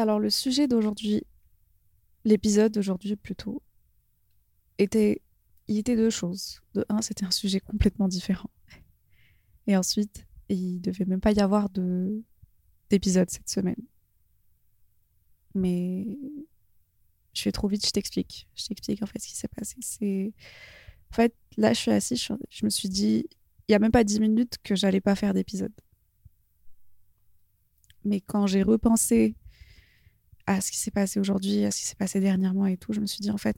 Alors le sujet d'aujourd'hui, l'épisode d'aujourd'hui plutôt, était il était deux choses. De un, c'était un sujet complètement différent. Et ensuite, il devait même pas y avoir de d'épisode cette semaine. Mais je fais trop vite, je t'explique. Je t'explique en fait ce qui s'est passé. C'est en fait là, je suis assise, je, me suis dit, il y a même pas dix minutes que j'allais pas faire d'épisode. Mais quand j'ai repensé à ce qui s'est passé aujourd'hui, à ce qui s'est passé dernièrement et tout, je me suis dit en fait,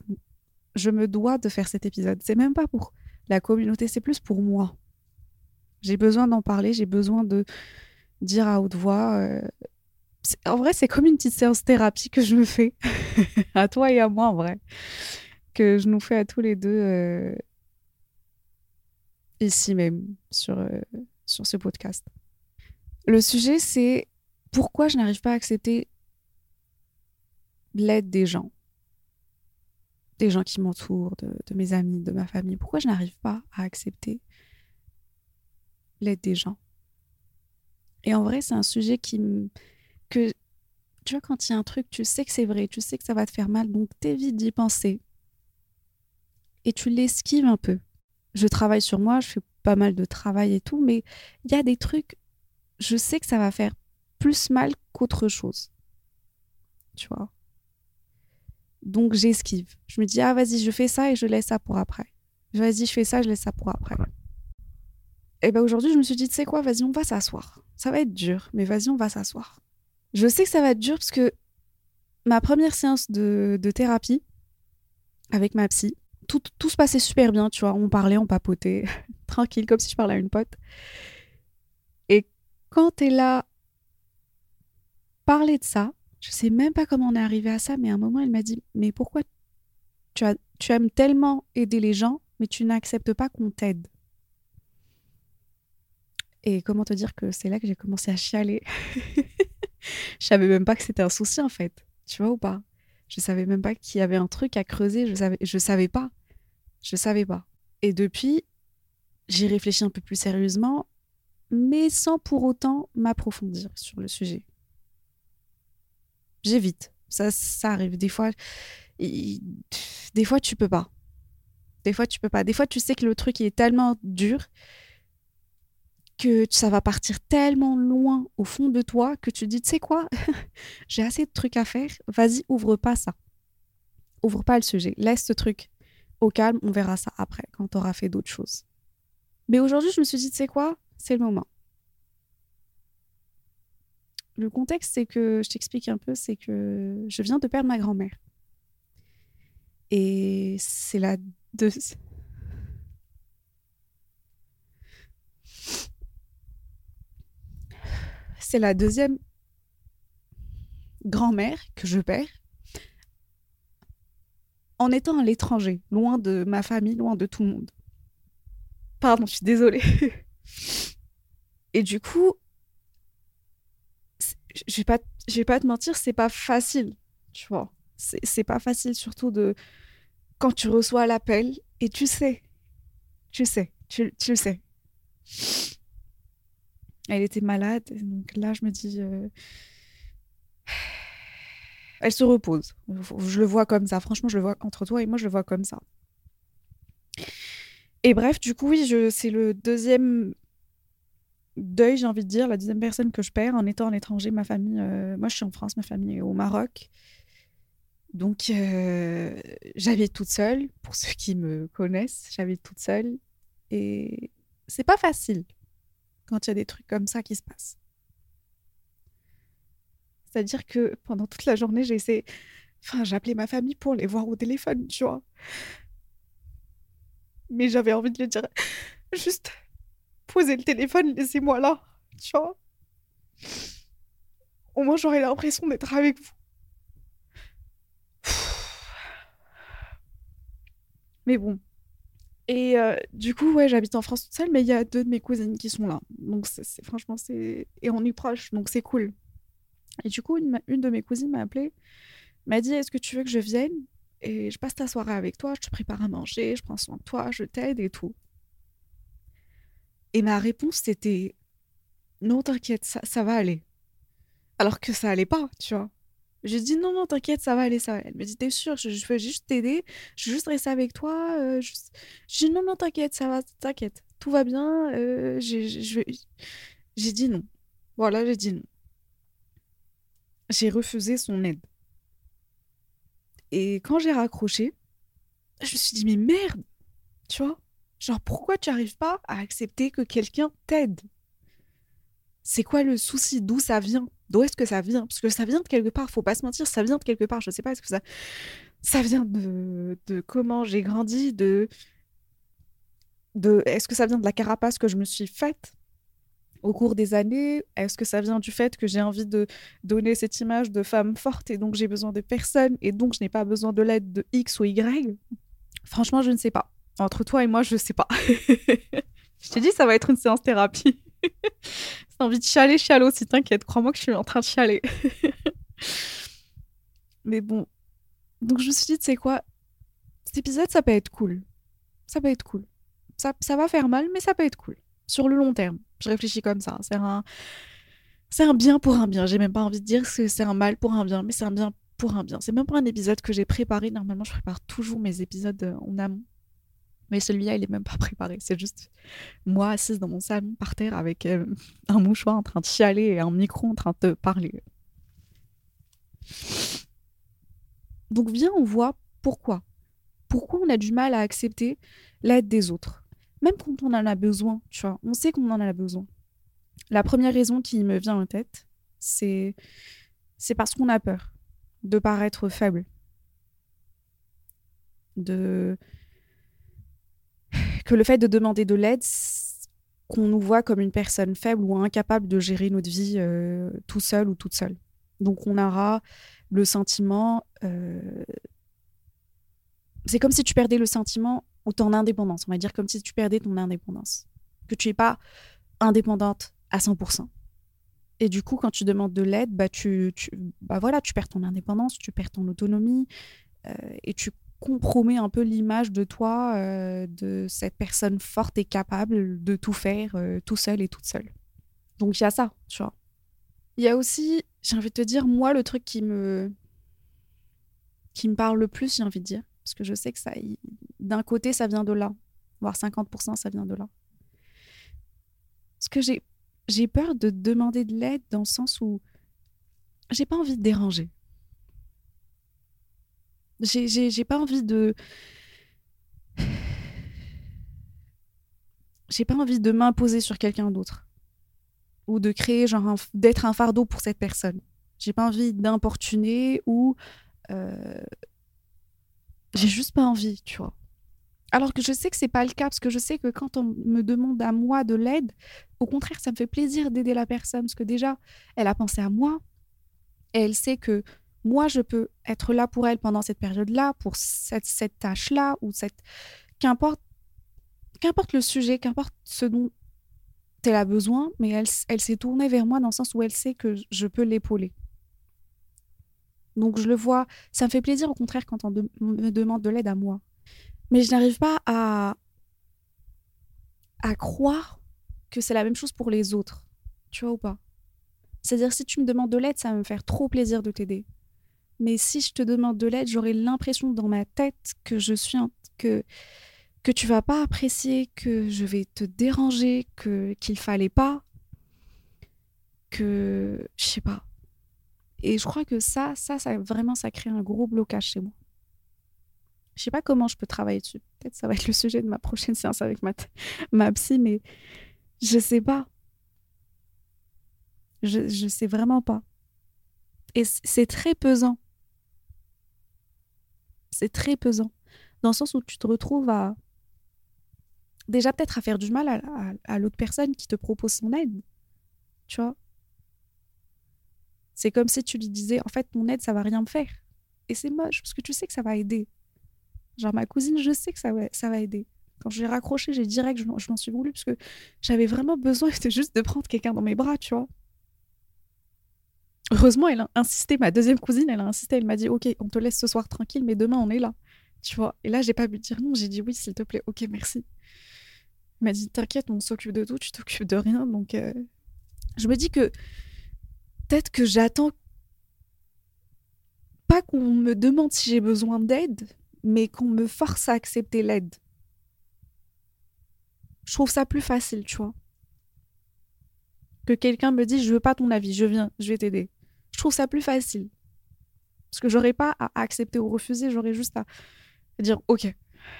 je me dois de faire cet épisode. C'est même pas pour la communauté, c'est plus pour moi. J'ai besoin d'en parler, j'ai besoin de dire à haute voix. Euh, en vrai, c'est comme une petite séance thérapie que je me fais, à toi et à moi en vrai, que je nous fais à tous les deux euh, ici même, sur, euh, sur ce podcast. Le sujet, c'est pourquoi je n'arrive pas à accepter l'aide des gens des gens qui m'entourent, de, mes amis, de ma famille. Pourquoi je n'arrive pas à accepter l'aide des gens? Et en vrai, c'est un sujet qui me... que tu vois, quand il y a un truc, tu sais que c'est vrai, tu sais que ça va te faire mal, donc t'évites d'y penser. Et tu l'esquives un peu. Je travaille sur moi, je fais pas mal de travail et tout, mais il y a des trucs, je sais que ça va faire plus mal qu'autre chose. Tu vois? Donc j'esquive. Je me dis, ah vas-y, je fais ça et je laisse ça pour après. Vas-y, je fais ça, je laisse ça pour après. Et ben aujourd'hui, je me suis dit, tu sais quoi, vas-y, on va s'asseoir. Ça va être dur, mais vas-y, on va s'asseoir. Je sais que ça va être dur parce que ma première séance de, thérapie avec ma psy, tout, tout se passait super bien, tu vois. On parlait, on papotait, tranquille, comme si je parlais à une pote. Et quand t'es là, parler de ça, je sais même pas comment on est arrivé à ça, mais à un moment, elle m'a dit Mais pourquoi tu, tu aimes tellement aider les gens, mais tu n'acceptes pas qu'on t'aide? Et comment te dire que c'est là que j'ai commencé à chialer? Je savais même pas que c'était un souci, en fait. Tu vois ou pas? Je savais même pas qu'il y avait un truc à creuser. Je savais, savais pas. Je savais pas. Et depuis, j'ai réfléchi un peu plus sérieusement, mais sans pour autant m'approfondir sur le sujet j'évite. Ça, ça arrive. Des fois, des fois, tu peux pas. Des fois, tu peux pas. Des fois, tu sais que le truc est tellement dur que ça va partir tellement loin au fond de toi que tu dis, tu sais quoi, j'ai assez de trucs à faire, vas-y, ouvre pas ça. Ouvre pas le sujet. Laisse ce truc au calme, on verra ça après, quand tu auras fait d'autres choses. Mais aujourd'hui, je me suis dit, tu sais quoi, c'est le moment le contexte, c'est que, je t'explique un peu, c'est que je viens de perdre ma grand-mère. Et c'est la deuxième. C'est grand-mère que je perds en étant à l'étranger, loin de ma famille, loin de tout le monde. Pardon, je suis désolée. Et du coup, je vais pas, vais pas te mentir, c'est pas facile, tu vois. C'est pas facile, surtout de quand tu reçois l'appel et tu sais, tu sais, tu, tu le sais. Elle était malade, donc là, je me dis, euh, elle se repose. Je le vois comme ça. Franchement, je le vois entre toi et moi, je le vois comme ça. Et bref, du coup, oui, c'est le deuxième deuil, j'ai envie de dire, la deuxième personne que je perds en étant en étranger. Ma famille, euh, moi je suis en France, ma famille est au Maroc. Donc euh, j'habite toute seule, pour ceux qui me connaissent, j'habite toute seule. Et c'est pas facile quand il y a des trucs comme ça qui se passent. C'est-à-dire que pendant toute la journée, j'ai essayé. Enfin, j'appelais ma famille pour les voir au téléphone, tu vois. Mais j'avais envie de le dire juste posez le téléphone, laissez-moi là, tu vois? Au moins, j'aurais l'impression d'être avec vous. Mais bon. Et euh, du coup, ouais, j'habite en France toute seule, mais il y a deux de mes cousines qui sont là. Donc, franchement, c'est. Et on est proche, donc c'est cool. Et du coup, une, une de mes cousines m'a appelé, m'a dit Est-ce que tu veux que je vienne? Et je passe ta soirée avec toi, je te prépare à manger, je prends soin de toi, je t'aide et tout. Et ma réponse, c'était non, t'inquiète, ça, ça, va aller. Alors que ça allait pas, tu vois. J'ai dit non, non, t'inquiète, ça va aller, ça va. Elle me dit, t'es sûre, je, veux juste t'aider, je veux juste rester avec toi. Euh, J'ai dit non, non, t'inquiète, ça va, t'inquiète, tout va bien. Euh, j'ai dit non. Voilà, j'ai dit non. J'ai refusé son aide. Et quand j'ai raccroché, je me suis dit, mais merde, tu vois, genre pourquoi tu n'arrives pas à accepter que quelqu'un t'aide? C'est quoi le souci? D'où ça vient? D'où est-ce que ça vient? Parce que ça vient de quelque part, faut pas se mentir, ça vient de quelque part. Je sais pas, est-ce que ça, ça vient de, comment j'ai grandi, de, de est-ce que ça vient de la carapace que je me suis faite au cours des années? Est-ce que ça vient du fait que j'ai envie de donner cette image de femme forte et donc j'ai besoin de personne et donc je n'ai pas besoin de l'aide de X ou Y? Franchement, je ne sais pas. Entre toi et moi, je sais pas. je t'ai dit, ça va être une séance thérapie. Si envie de chialer, chiale aussi, t'inquiète. Crois-moi que je suis en train de chialer. Mais bon. Donc je me suis dit, tu sais quoi? Cet épisode, ça peut être cool. Ça peut être cool. Ça, ça va faire mal, mais ça peut être cool. Sur le long terme. Je réfléchis comme ça. C'est un, c'est un bien pour un bien. J'ai même pas envie de dire que c'est un mal pour un bien, mais c'est un bien pour un bien. C'est même pas un épisode que j'ai préparé. Normalement, je prépare toujours mes épisodes euh, en amont. Mais celui-là, il est même pas préparé. C'est juste moi assise dans mon salon par terre avec euh, un mouchoir en train de chialer et un micro en train de parler. Donc viens, on voit pourquoi. Pourquoi on a du mal à accepter l'aide des autres? Même quand on en a besoin, tu vois, on sait qu'on en a besoin. La première raison qui me vient en tête, c'est c'est parce qu'on a peur de paraître faible. De que le fait de demander de l'aide qu'on nous voit comme une personne faible ou incapable de gérer notre vie euh, tout seul ou toute seule. Donc on aura le sentiment euh, c'est comme si tu perdais le sentiment ou ton indépendance. On va dire comme si tu perdais ton indépendance. Que tu n'es pas indépendante à 100%. Et du coup, quand tu demandes de l'aide, bah, tu, bah voilà, tu perds ton indépendance, tu perds ton autonomie euh, et tu compromets un peu l'image de toi, euh, de cette personne forte et capable de tout faire euh, tout seul et toute seule. Donc il y a ça, tu vois. Il y a aussi, j'ai envie de te dire, moi, le truc qui me, qui me parle le plus, j'ai envie de dire, parce que je sais que ça, d'un côté, ça vient de là, voire 50%, ça vient de là. Parce que j'ai, j'ai peur de demander de l'aide dans le sens où j'ai pas envie de déranger. J'ai, pas envie de. J'ai pas envie de m'imposer sur quelqu'un d'autre. Ou de créer, genre, d'être un fardeau pour cette personne. J'ai pas envie d'importuner ou euh, j'ai juste pas envie, tu vois. Alors que je sais que c'est pas le cas, parce que je sais que quand on me demande à moi de l'aide, au contraire, ça me fait plaisir d'aider la personne, parce que déjà, elle a pensé à moi, et elle sait que moi, je peux être là pour elle pendant cette période-là, pour cette, cette tâche-là, ou cette... Qu'importe, qu'importe le sujet, qu'importe ce dont elle a besoin, mais elle, elle s'est tournée vers moi dans le sens où elle sait que je peux l'épauler. Donc je le vois, ça me fait plaisir au contraire quand on me demande de l'aide à moi. Mais je n'arrive pas à, à croire que c'est la même chose pour les autres. Tu vois ou pas? C'est-à-dire si tu me demandes de l'aide, ça va me faire trop plaisir de t'aider. Mais si je te demande de l'aide, j'aurai l'impression dans ma tête que je suis que que tu vas pas apprécier, que je vais te déranger, que qu'il fallait pas, que je sais pas. Et je crois que ça, ça, ça vraiment, ça crée un gros blocage chez moi. Je sais pas comment je peux travailler dessus. Peut-être ça va être le sujet de ma prochaine séance avec ma, psy, mais je sais pas. Je, je sais vraiment pas. Et c'est très pesant. C'est très pesant. Dans le sens où tu te retrouves à. Déjà, peut-être à faire du mal à, l'autre personne qui te propose son aide. Tu vois C'est comme si tu lui disais, en fait, mon aide, ça va rien me faire. Et c'est moche, parce que tu sais que ça va aider. Genre, ma cousine, je sais que ça va, ça aider. Quand j'ai raccroché, j'ai direct, je, m'en suis voulu, parce que j'avais vraiment besoin, c'était juste de prendre quelqu'un dans mes bras, tu vois. Heureusement, elle a insisté, ma deuxième cousine, elle a insisté, elle m'a dit, ok, on te laisse ce soir tranquille, mais demain, on est là. Tu vois? Et là, j'ai pas pu dire non, j'ai dit oui, s'il te plaît, ok, merci. Elle m'a dit, t'inquiète, on s'occupe de tout, tu t'occupes de rien. Donc, euh, je me dis que peut-être que j'attends pas qu'on me demande si j'ai besoin d'aide, mais qu'on me force à accepter l'aide. Je trouve ça plus facile, tu vois. Que quelqu'un me dise je veux pas ton avis, je viens, je vais t'aider. Je trouve ça plus facile. Parce que j'aurais pas à accepter ou refuser, j'aurais juste à dire ok,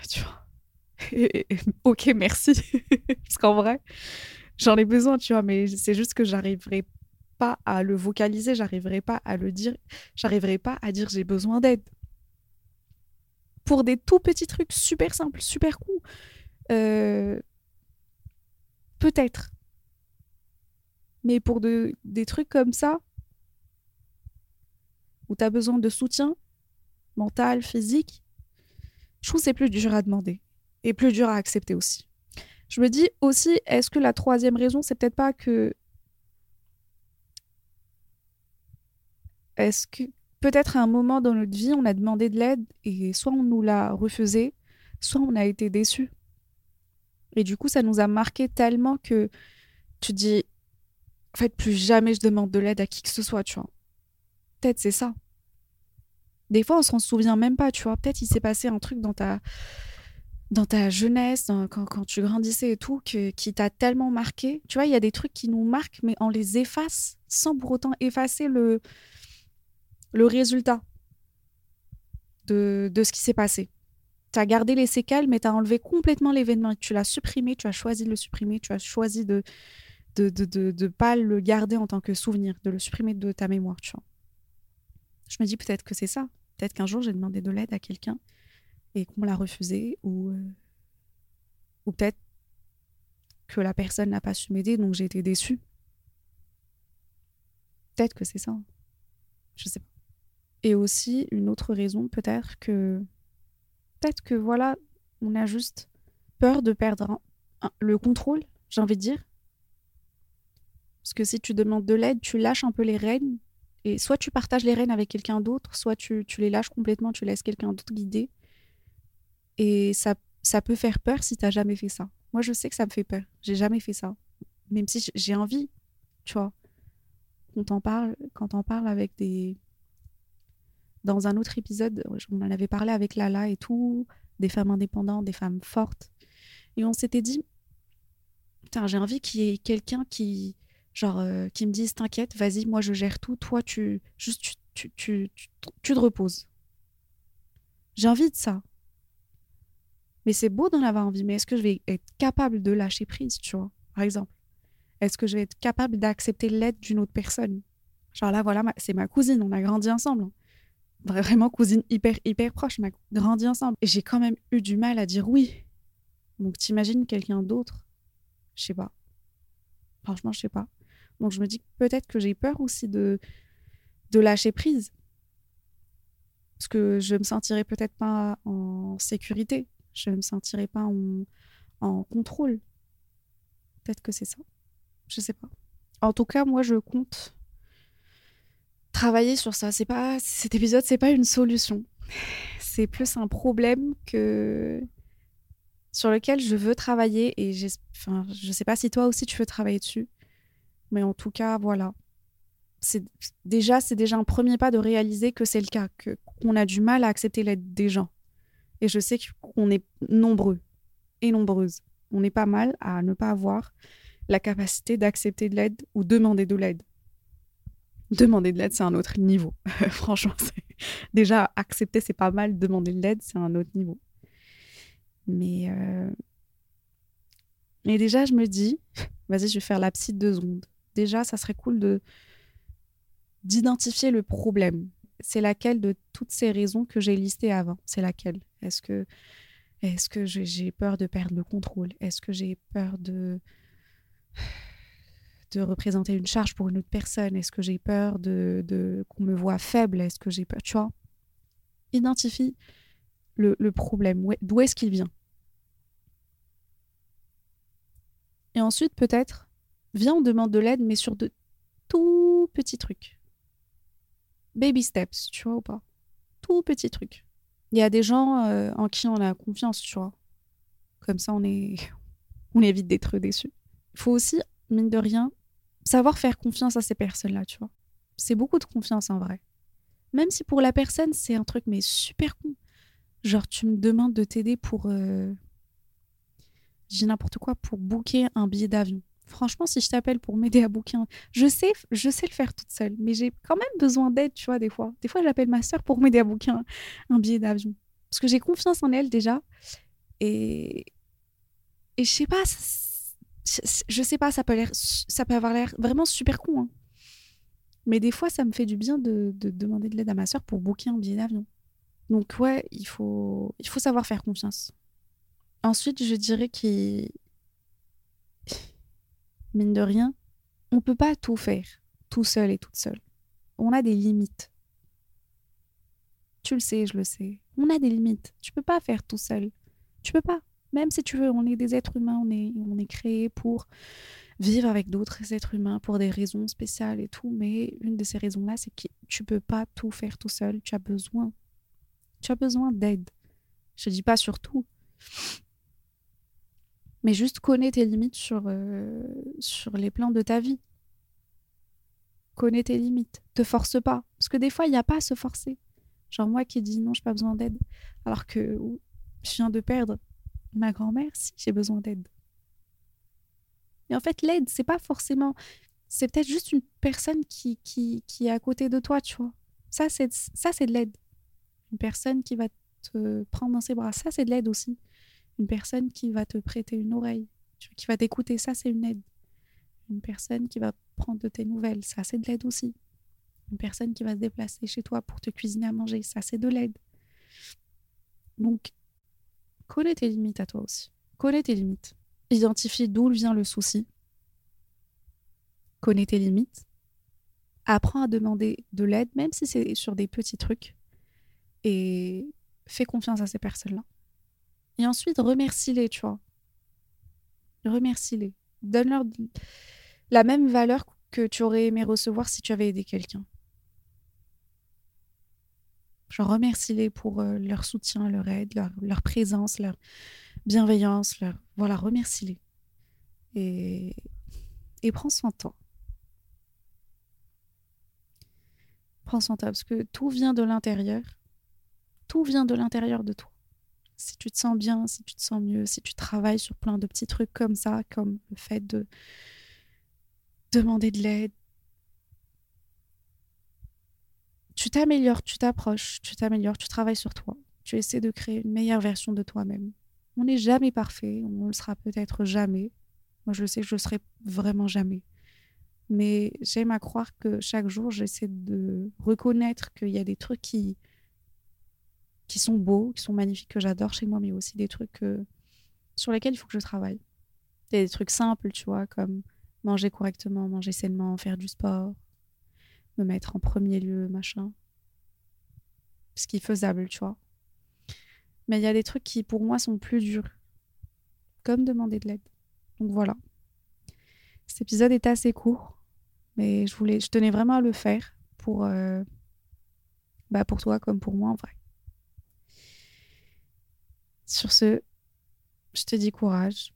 tu vois. ok, merci. Parce qu'en vrai, j'en ai besoin, tu vois, mais c'est juste que j'arriverai pas à le vocaliser, j'arriverai pas à le dire, j'arriverai pas à dire j'ai besoin d'aide. Pour des tout petits trucs super simples, super cool. Euh, peut-être. Mais pour de, des trucs comme ça, où tu as besoin de soutien mental, physique, je trouve que c'est plus dur à demander et plus dur à accepter aussi. Je me dis aussi, est-ce que la troisième raison, c'est peut-être pas que. Est-ce que peut-être à un moment dans notre vie, on a demandé de l'aide et soit on nous l'a refusé, soit on a été déçu. Et du coup, ça nous a marqué tellement que tu dis, en fait, plus jamais je demande de l'aide à qui que ce soit, tu vois. Peut-être c'est ça. Des fois, on s'en souvient même pas, tu vois. Peut-être il s'est passé un truc dans ta dans ta jeunesse, quand, tu grandissais et tout, qui t'a tellement marqué. Tu vois, il y a des trucs qui nous marquent, mais on les efface sans pour autant effacer le, le résultat de, de ce qui s'est passé. Tu as gardé les séquelles, mais tu as enlevé complètement l'événement. Tu l'as supprimé, tu as choisi de le supprimer, tu as choisi de de ne de, de, pas le garder en tant que souvenir, de le supprimer de ta mémoire. Tu vois. Je me dis peut-être que c'est ça. Peut-être qu'un jour, j'ai demandé de l'aide à quelqu'un et qu'on l'a refusé ou, euh, ou peut-être que la personne n'a pas su m'aider donc j'ai été déçue. Peut-être que c'est ça. Je sais pas. Et aussi une autre raison peut-être que peut-être que voilà, on a juste peur de perdre le contrôle, j'ai envie de dire. Parce que si tu demandes de l'aide, tu lâches un peu les rênes. Et soit tu partages les rênes avec quelqu'un d'autre, soit tu, les lâches complètement, tu laisses quelqu'un d'autre guider. Et ça, ça peut faire peur si tu n'as jamais fait ça. Moi, je sais que ça me fait peur. J'ai jamais fait ça. Même si j'ai envie, tu vois. Quand on parle, quand on parle avec des. Dans un autre épisode, on en avait parlé avec Lala et tout, des femmes indépendantes, des femmes fortes. Et on s'était dit, j'ai envie qu'il y ait quelqu'un qui, genre, euh, qui me dise, t'inquiète, vas-y, moi je gère tout, toi, tu, juste, tu, tu, tu, tu, tu te reposes. J'ai envie de ça. Mais c'est beau d'en avoir envie, mais est-ce que je vais être capable de lâcher prise, tu vois, par exemple? Est-ce que je vais être capable d'accepter l'aide d'une autre personne? Genre là, voilà, c'est ma cousine, on a grandi ensemble. Hein. Vraiment cousine hyper, hyper proche, on a grandi ensemble. Et j'ai quand même eu du mal à dire oui. Donc t'imagines quelqu'un d'autre? Je sais pas. Franchement, je sais pas. Donc je me dis peut-être que j'ai peur aussi de, lâcher prise. Parce que je me sentirais peut-être pas en sécurité je ne me sentirais pas en, contrôle. Peut-être que c'est ça. Je sais pas. En tout cas, moi, je compte travailler sur ça. C'est pas cet épisode, c'est pas une solution. C'est plus un problème que sur lequel je veux travailler et enfin, je sais pas si toi aussi tu veux travailler dessus, mais en tout cas, voilà. C'est déjà c'est déjà un premier pas de réaliser que c'est le cas, que qu'on a du mal à accepter l'aide des gens. Et je sais qu'on est nombreux et nombreuses. On est pas mal à ne pas avoir la capacité d'accepter de l'aide ou demander de l'aide. Demander de l'aide, c'est un autre niveau. Franchement, déjà accepter, c'est pas mal. Demander de l'aide, c'est un autre niveau. Mais, euh... Déjà, je me dis, vas-y, je vais faire la petite deux secondes. Déjà, ça serait cool de d'identifier le problème. C'est laquelle de toutes ces raisons que j'ai listées avant? C'est laquelle? Est-ce que, est que j'ai peur de perdre le contrôle? Est-ce que j'ai peur de, de représenter une charge pour une autre personne? Est-ce que j'ai peur de, de qu'on me voit faible? Est-ce que j'ai peur? Tu vois? Identifie le, le problème. D'où est-ce qu'il vient? Et ensuite, peut-être, viens, on demande de l'aide, mais sur de tout petits trucs. Baby steps, tu vois ou pas Tout petits trucs. Il y a des gens euh, en qui on a confiance, tu vois. Comme ça, on, est... on évite d'être déçu. Il faut aussi, mine de rien, savoir faire confiance à ces personnes-là, tu vois. C'est beaucoup de confiance en vrai. Même si pour la personne, c'est un truc, mais super con. Genre, tu me demandes de t'aider pour. Euh, j'ai n'importe quoi, pour booker un billet d'avion. Franchement, si je t'appelle pour m'aider à un... Je sais, je sais le faire toute seule, mais j'ai quand même besoin d'aide, tu vois, des fois. Des fois, j'appelle ma soeur pour m'aider à booker un, billet d'avion. Parce que j'ai confiance en elle déjà. Et, et je sais pas, je sais pas, ça peut, ça peut avoir l'air vraiment super con. Hein. Mais des fois, ça me fait du bien de, de demander de l'aide à ma soeur pour booker un billet d'avion. Donc ouais, il faut, il faut savoir faire confiance. Ensuite, je dirais qu'il... Mine de rien, on peut pas tout faire, tout seul et toute seule. On a des limites. Tu le sais, je le sais. On a des limites. Tu peux pas faire tout seul. Tu peux pas. Même si tu veux, on est des êtres humains, on est, on est créé pour vivre avec d'autres êtres humains pour des raisons spéciales et tout. Mais une de ces raisons-là, c'est que tu peux pas tout faire tout seul. Tu as besoin. Tu as besoin d'aide. Je dis pas sur tout. Mais juste connais tes limites sur, euh, sur les plans de ta vie. Connais tes limites. Te force pas. Parce que des fois, il n'y a pas à se forcer. Genre moi qui dis non, je n'ai pas besoin d'aide. Alors que je viens de perdre ma grand-mère, si j'ai besoin d'aide. Et en fait, l'aide, c'est pas forcément. C'est peut-être juste une personne qui, qui, qui est à côté de toi, tu vois. Ça, c'est de l'aide. Une personne qui va te prendre dans ses bras. Ça, c'est de l'aide aussi. Une personne qui va te prêter une oreille, qui va t'écouter. Ça, c'est une aide. Une personne qui va prendre de tes nouvelles. Ça, c'est de l'aide aussi. Une personne qui va se déplacer chez toi pour te cuisiner à manger. Ça, c'est de l'aide. Donc, connais tes limites à toi aussi. Connais tes limites. Identifie d'où vient le souci. Connais tes limites. Apprends à demander de l'aide, même si c'est sur des petits trucs. Et fais confiance à ces personnes-là. Et ensuite, remercie-les, tu vois. Remercie-les. Donne-leur la même valeur que tu aurais aimé recevoir si tu avais aidé quelqu'un. Je remercie-les pour euh, leur soutien, leur aide, leur, présence, leur bienveillance. Leur... Voilà, remercie-les. Et... et prends soin de toi. Prends soin de toi parce que tout vient de l'intérieur. Tout vient de l'intérieur de toi. Si tu te sens bien, si tu te sens mieux, si tu travailles sur plein de petits trucs comme ça, comme le fait de demander de l'aide, tu t'améliores, tu t'approches, tu t'améliores, tu travailles sur toi. Tu essaies de créer une meilleure version de toi-même. On n'est jamais parfait, on le sera peut-être jamais. Moi, je sais que je ne serai vraiment jamais. Mais j'aime à croire que chaque jour, j'essaie de reconnaître qu'il y a des trucs qui, qui sont beaux, qui sont magnifiques, que j'adore chez moi, mais aussi des trucs euh, sur lesquels il faut que je travaille. Des trucs simples, tu vois, comme manger correctement, manger sainement, faire du sport, me mettre en premier lieu, machin. Ce qui est faisable, tu vois. Mais il y a des trucs qui, pour moi, sont plus durs. Comme demander de l'aide. Donc voilà. Cet épisode est assez court, mais je voulais, je tenais vraiment à le faire pour, euh, bah pour toi comme pour moi en vrai. Sur ce, je te dis courage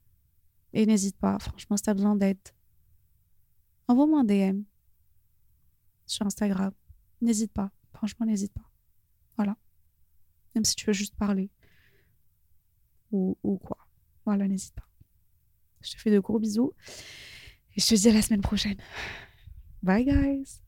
et n'hésite pas. Franchement, si tu as besoin d'aide, envoie-moi un DM sur Instagram. N'hésite pas. Franchement, n'hésite pas. Voilà. Même si tu veux juste parler. Ou, ou quoi. Voilà, n'hésite pas. Je te fais de gros bisous. Et je te dis à la semaine prochaine. Bye, guys.